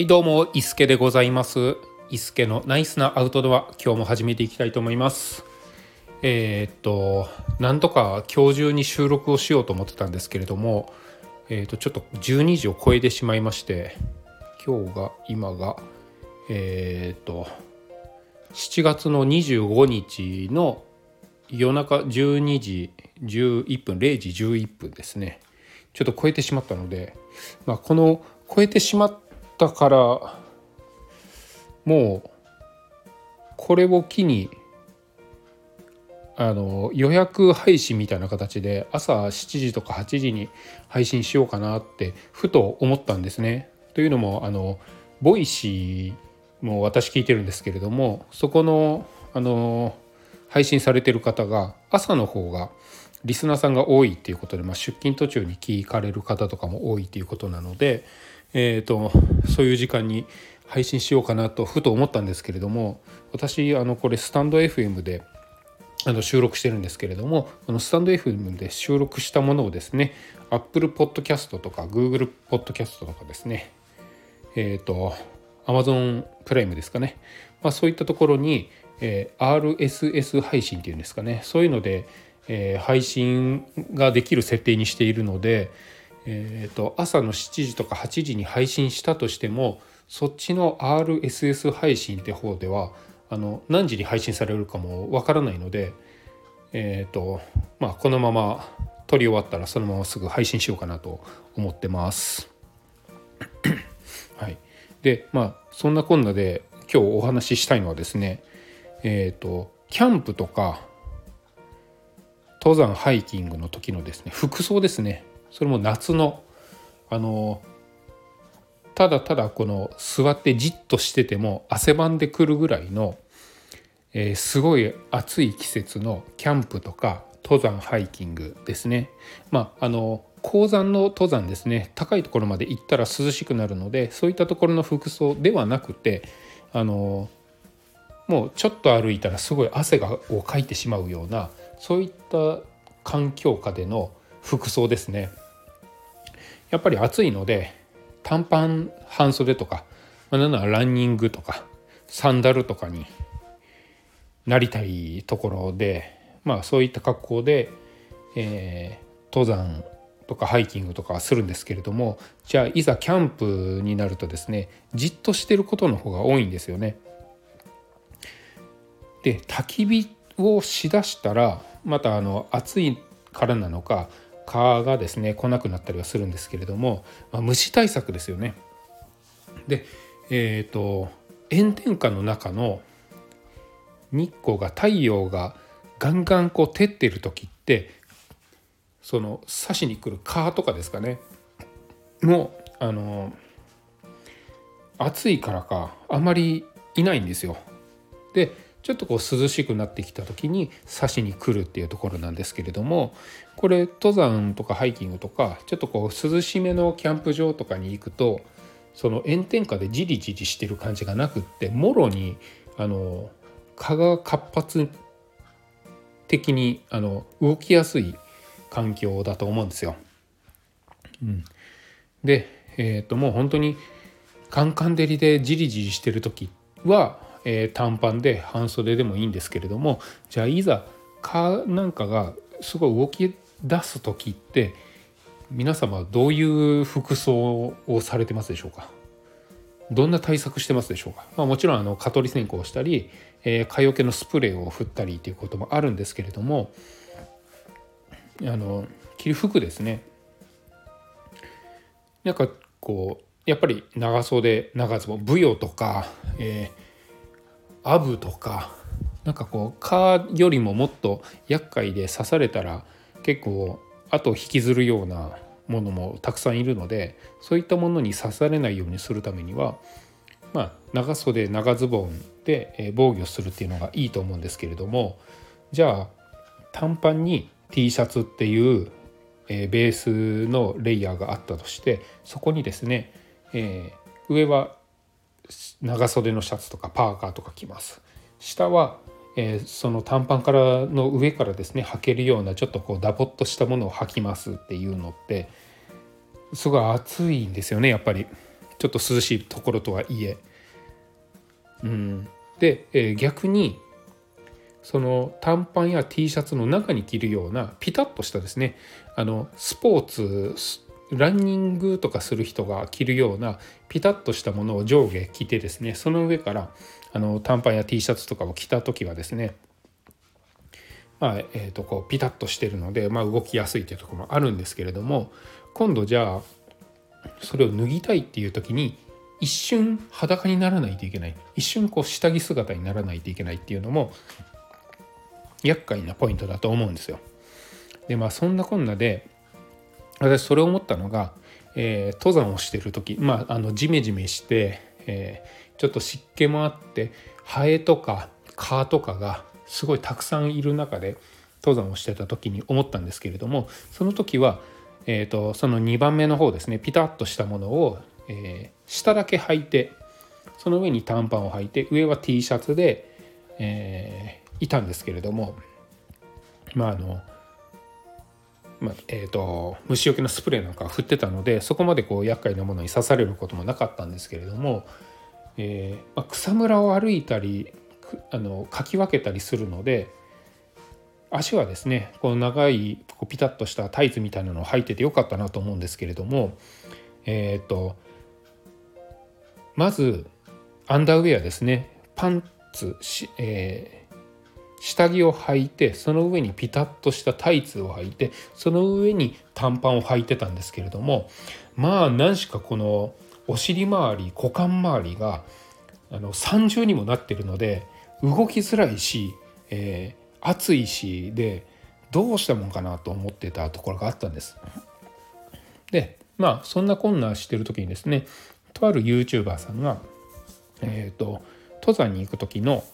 はいどうも伊助でございます。伊助のナイスなアウトドア今日も始めていきたいと思います。えー、っとなんとか今日中に収録をしようと思ってたんですけれどもえー、っとちょっと12時を超えてしまいまして今日が今がえー、っと7月の25日の夜中12時11分0時11分ですね。ちょっと超えてしまったので、まあ、この超えてしまったからもうこれを機にあの予約配信みたいな形で朝7時とか8時に配信しようかなってふと思ったんですね。というのもあの Voicy も私聞いてるんですけれどもそこのあの配信されてる方が朝の方がリスナーさんが多いっていうことで、まあ、出勤途中に聞かれる方とかも多いっていうことなので、えーと、そういう時間に配信しようかなとふと思ったんですけれども私あのこれスタンド FM であの収録してるんですけれどもこのスタンド FM で収録したものをですね Apple Podcast とか Google Podcast とかですねえっ、ー、と Amazon プライムですかね、まあ、そういったところに、えー、RSS 配信っていうんですかね。そういうのでえー、配信ができる設定にしているので、えーと、朝の7時とか8時に配信したとしてもそっちの RSS 配信って方ではあの何時に配信されるかもわからないので、えーとまあ、このまま撮り終わったらそのまますぐ配信しようかなと思ってます。はい、でまあそんなこんなで今日お話ししたいのはですねえっ、ー、とキャンプとか登山ハイキングの時のですね服装ですねそれも夏のあのただただこの座ってじっとしてても汗ばんでくるぐらいの、えー、すごい暑い季節のキャンプとか登山ハイキングですね。まああの高山の登山ですね高いところまで行ったら涼しくなるのでそういったところの服装ではなくてあのもうちょっと歩いたらすごい汗がをかいてしまうようなそういった環境下での服装ですねやっぱり暑いので短パン半袖とか、まあ、なんランニングとかサンダルとかになりたいところでまあそういった格好で、えー、登山とかハイキングとかするんですけれどもじゃあいざキャンプになるとですねじっとしてることの方が多いんですよね。で焚き火をしだしたらまたあの暑いからなのか蚊がですね来なくなったりはするんですけれども、まあ、虫対策ですよね。でえっ、ー、と炎天下の中の日光が太陽がガンガンこう照ってる時ってその刺しに来る蚊とかですかねもうあの暑いからかあまりいないんですよ。でちょっとこう涼しくなってきた時に刺しに来るっていうところなんですけれどもこれ登山とかハイキングとかちょっとこう涼しめのキャンプ場とかに行くとその炎天下でジリジリしてる感じがなくってもろにあの蚊が活発的にあの動きやすい環境だと思うんですよ。うん、で、えー、ともう本当にカンカン照りでジリジリしてる時はえー、短パンで半袖でもいいんですけれどもじゃあいざ蚊なんかがすごい動き出す時って皆様どういう服装をされてますでしょうか？どんな対策してますでしょうか、まあ、もちろんあの蚊取り線香をしたり、えー、蚊よけのスプレーを振ったりということもあるんですけれどもあの着る服ですね。なんかこうやっぱり長袖長ズボン舞踊とか、えーアブとかなんかこう蚊よりももっと厄介で刺されたら結構後を引きずるようなものもたくさんいるのでそういったものに刺されないようにするためにはまあ長袖長ズボンで防御するっていうのがいいと思うんですけれどもじゃあ短パンに T シャツっていうベースのレイヤーがあったとしてそこにですね、えー、上は長袖のシャツとかパーカーとか着ます。下は、えー、その短パンからの上からですね履けるようなちょっとこうダボっとしたものを履きますっていうのってすごい暑いんですよねやっぱりちょっと涼しいところとはいえ。うん、で、えー、逆にその短パンや T シャツの中に着るようなピタッとしたですねあのスポーツランニングとかする人が着るようなピタッとしたものを上下着てですねその上からあの短パンや T シャツとかを着た時はですねまあえー、とこうピタッとしてるので、まあ、動きやすいというところもあるんですけれども今度じゃあそれを脱ぎたいっていう時に一瞬裸にならないといけない一瞬こう下着姿にならないといけないっていうのも厄介なポイントだと思うんですよ。でまあそんなこんなで私それを思ったのが、えー、登山をしてる時まああのジメジメして、えー、ちょっと湿気もあってハエとか蚊とかがすごいたくさんいる中で登山をしてた時に思ったんですけれどもその時は、えーと、その2番目の方ですねピタッとしたものを、えー、下だけ履いてその上に短パンを履いて上は T シャツで、えー、いたんですけれどもまああのまあえーと、虫除けのスプレーなんか振ってたのでそこまでこう厄介なものに刺されることもなかったんですけれども、えーまあ、草むらを歩いたりあのかき分けたりするので足はですねこの長いこうピタッとしたタイツみたいなのを履いててよかったなと思うんですけれどもえっ、とまずアンダーウェアですね。パンツしえー下着を履いてその上にピタッとしたタイツを履いてその上に短パンを履いてたんですけれどもまあ何しかこのお尻周り股間周りがあの三重にもなってるので動きづらいし、えー、暑いしでどうしたもんかなと思ってたところがあったんです。でまあそんなこんなしてる時にですねとある YouTuber さんが、えーと登山に行く時の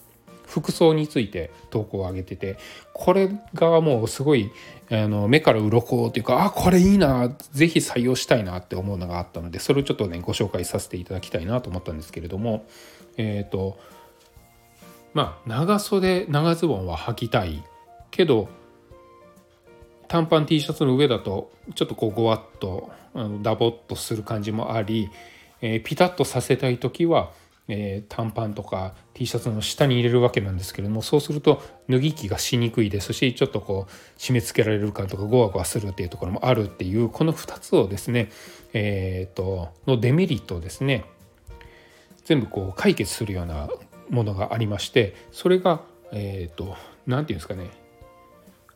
服装について投稿を上げててこれがもうすごいあの目から鱗というかあこれいいな是非採用したいなって思うのがあったのでそれをちょっとねご紹介させていただきたいなと思ったんですけれどもえっ、ー、とまあ長袖長ズボンは履きたいけど短パン T シャツの上だとちょっとこうごわっとダボっとする感じもあり、えー、ピタッとさせたい時はえー、短パンとか T シャツの下に入れるわけなんですけれどもそうすると脱ぎ着がしにくいですしちょっとこう締め付けられる感とかゴワゴワするっていうところもあるっていうこの2つをですね、えーと、のデメリットをですね全部こう解決するようなものがありましてそれがえっ、と何て言うんですかね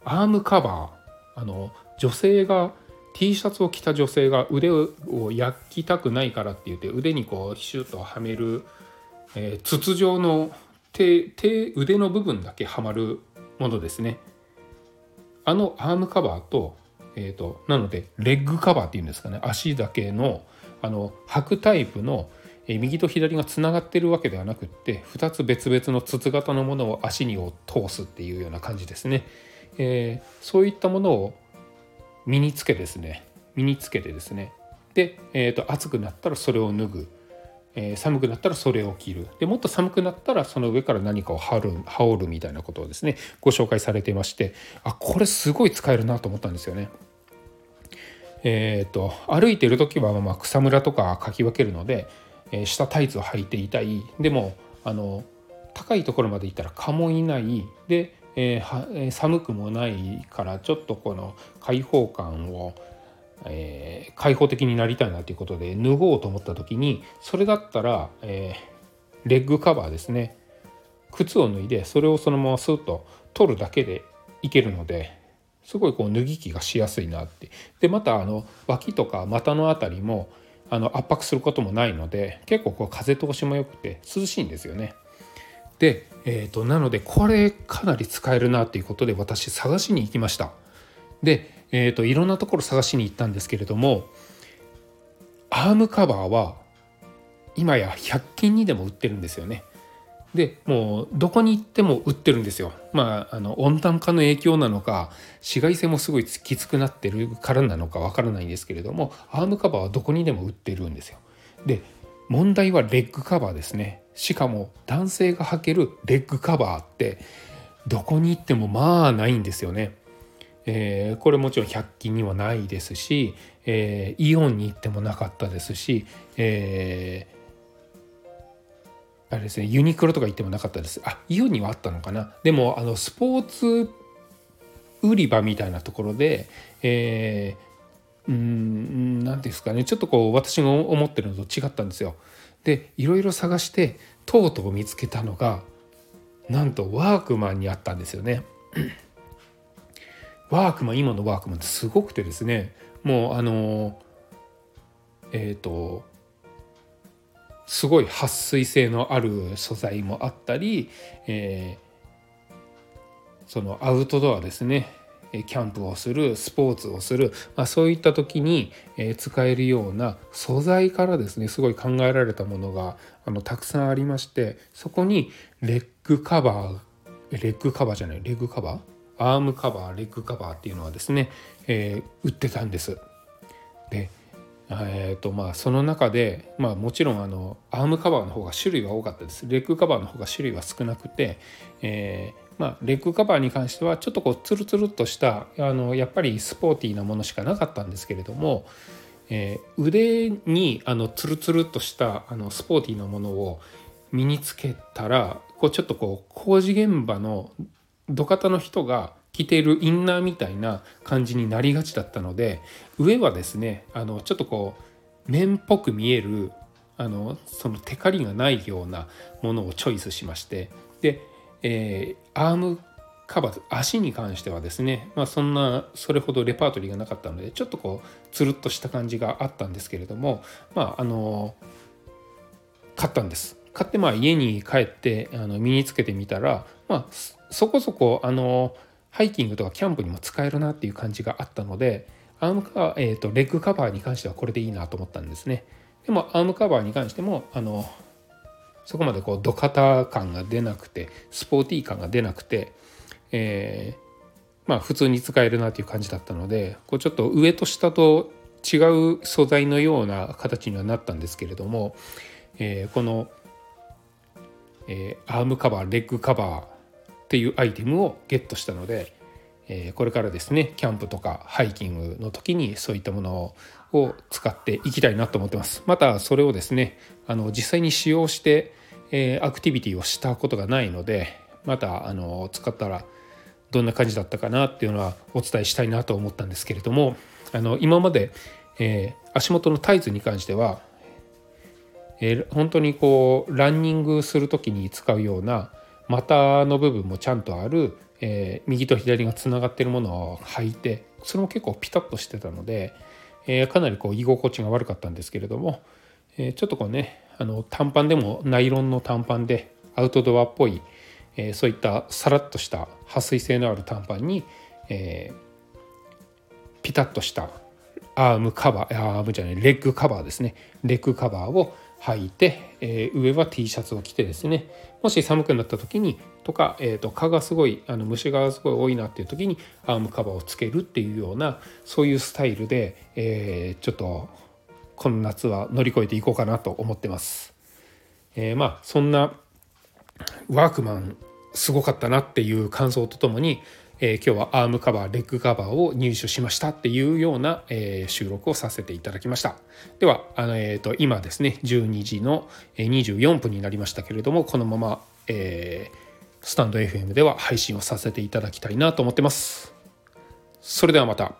アームカバーあの女性が T シャツを着た女性が腕を焼きたくないからって言って腕にこうシュッとはめるえー、筒状の手手腕の部分だけはまるものですね。あのアームカバーと,、えーと、なのでレッグカバーっていうんですかね。足だけのあの履くタイプの、えー、右と左がつながってるわけではなくって2つ別々の筒型のものを足にを通すっていうような感じですね、えー、そういったものを身につけですね。身につけてですね。で、えーと暑くなったらそれを脱ぐ。えー、寒くなったらそれを着る。でもっと寒くなったらその上から何かを羽る羽織るみたいなことをですねご紹介されていましてあこれすごい使えるなと思ったんですよね。えーと、歩いてる時はまあ草むらとかかき分けるので、えー、下タイツを履いていたい。でもあの高いところまで行ったら蚊もいない。で、えー、寒くもないからちょっとこの開放感をえー、開放的になりたいなということで脱ごうと思った時にそれだったら、えー、レッグカバーですね靴を脱いでそれをそのままスッと取るだけでいけるのですごいこう脱ぎ着がしやすいなってでまたあの脇とか股の辺りもあの圧迫することもないので結構こう風通しも良くて涼しいんですよね。で、えーと、となのでこれかなり使えるなということで私探しに行きました。でえーと、いろんなところ探しに行ったんですけれどもアームカバーは今や100均にでも売ってるんですよね。でもうどこに行っても売ってるんですよ。まああの温暖化の影響なのか紫外線もすごいきつくなってるからなのかわからないんですけれどもアームカバーはどこにでも売ってるんですよ。で問題はレッグカバーですね。しかも男性が履けるレッグカバーってどこに行ってもまあないんですよね。えー、これもちろん100均にはないですし、えー、イオンに行ってもなかったですし、えー、あれですねユニクロとか行ってもなかったですあイオンにはあったのかなでもあのスポーツ売り場みたいなところで、えー、うん何ですかねちょっとこう私が思ってるのと違ったんですよ。でいろいろ探してとうとう見つけたのがなんとワークマンにあったんですよね。ワークマン今のワークマンってすごくてですねもうあのえっ、ー、とすごい撥水性のある素材もあったり、えー、そのアウトドアですねキャンプをするスポーツをする、まあ、そういった時に使えるような素材からですねすごい考えられたものがあのたくさんありましてそこにレッグカバーレッグカバーじゃないレッグカバーアームカバーレッグカバーっていうのはですね、えー、売ってたんです。でえーとまあ、その中で、まあ、もちろんあのアームカバーの方が種類は多かったですレッグカバーの方が種類は少なくて、えー、まあ、レッグカバーに関してはちょっとこうツルツルっとしたあのやっぱりスポーティーなものしかなかったんですけれども、えー、腕にあのツルツルっとしたあのスポーティーなものを身につけたらこうちょっとこう工事現場の土方の人が着ているインナーみたいな感じになりがちだったので上はですねあのちょっとこう面っぽく見えるあのそのテカリがないようなものをチョイスしましてで、えー、アームカバー足に関してはですね、まあ、そんなそれほどレパートリーがなかったのでちょっとこうつるっとした感じがあったんですけれどもまああの買ったんです。買ってまあ家に帰ってあの身につけてみたらまあそこそこあのハイキングとかキャンプにも使えるなっていう感じがあったのでアームカえーと、レッグカバーに関してはこれでいいなと思ったんですね。でもアームカバーに関してもあのそこまでこうドカタ感が出なくてスポーティー感が出なくて、えー、まあ普通に使えるなという感じだったのでこうちょっと上と下と違う素材のような形にはなったんですけれども、えー、この、えー、アームカバーレッグカバーっていうアイテムをゲットしたので、えこれからですねキャンプとかハイキングの時にそういったものを使っていきたいなと思ってます。またそれをですねあの実際に使用して、えアクティビティをしたことがないのでまたあの使ったらどんな感じだったかなっていうのはお伝えしたいなと思ったんですけれどもあの今まで、えー、足元のタイツに関しては、えー、本当にこうランニングする時に使うような股の部分もちゃんとある、えー、右と左がつながってるものを履いてそれも結構ピタッとしてたので、えー、かなりこう居心地が悪かったんですけれども、え、ちょっとこうねあの短パンでもナイロンの短パンでアウトドアっぽい、えそういったさらっとした撥水性のある短パンに、えピタッとしたアームカバーアームじゃないレッグカバーですね。レッグカバーを履いて、えー、上は T シャツを着てですねもし寒くなった時にとか、えーと、蚊がすごいあの虫がすごい多いなっていう時にアームカバーをつけるっていうようなそういうスタイルで、えー、ちょっとこの夏は乗り越えていこうかなと思ってます。えー、まあそんなワークマンすごかったなっていう感想とともに、えー、今日はアームカバーレッグカバーを入手しましたっていうような、えー、収録をさせていただきました。ではあの、えーと、今ですね12時の24分になりましたけれどもこのまま、えー、スタンド FM では配信をさせていただきたいなと思ってます。それではまた。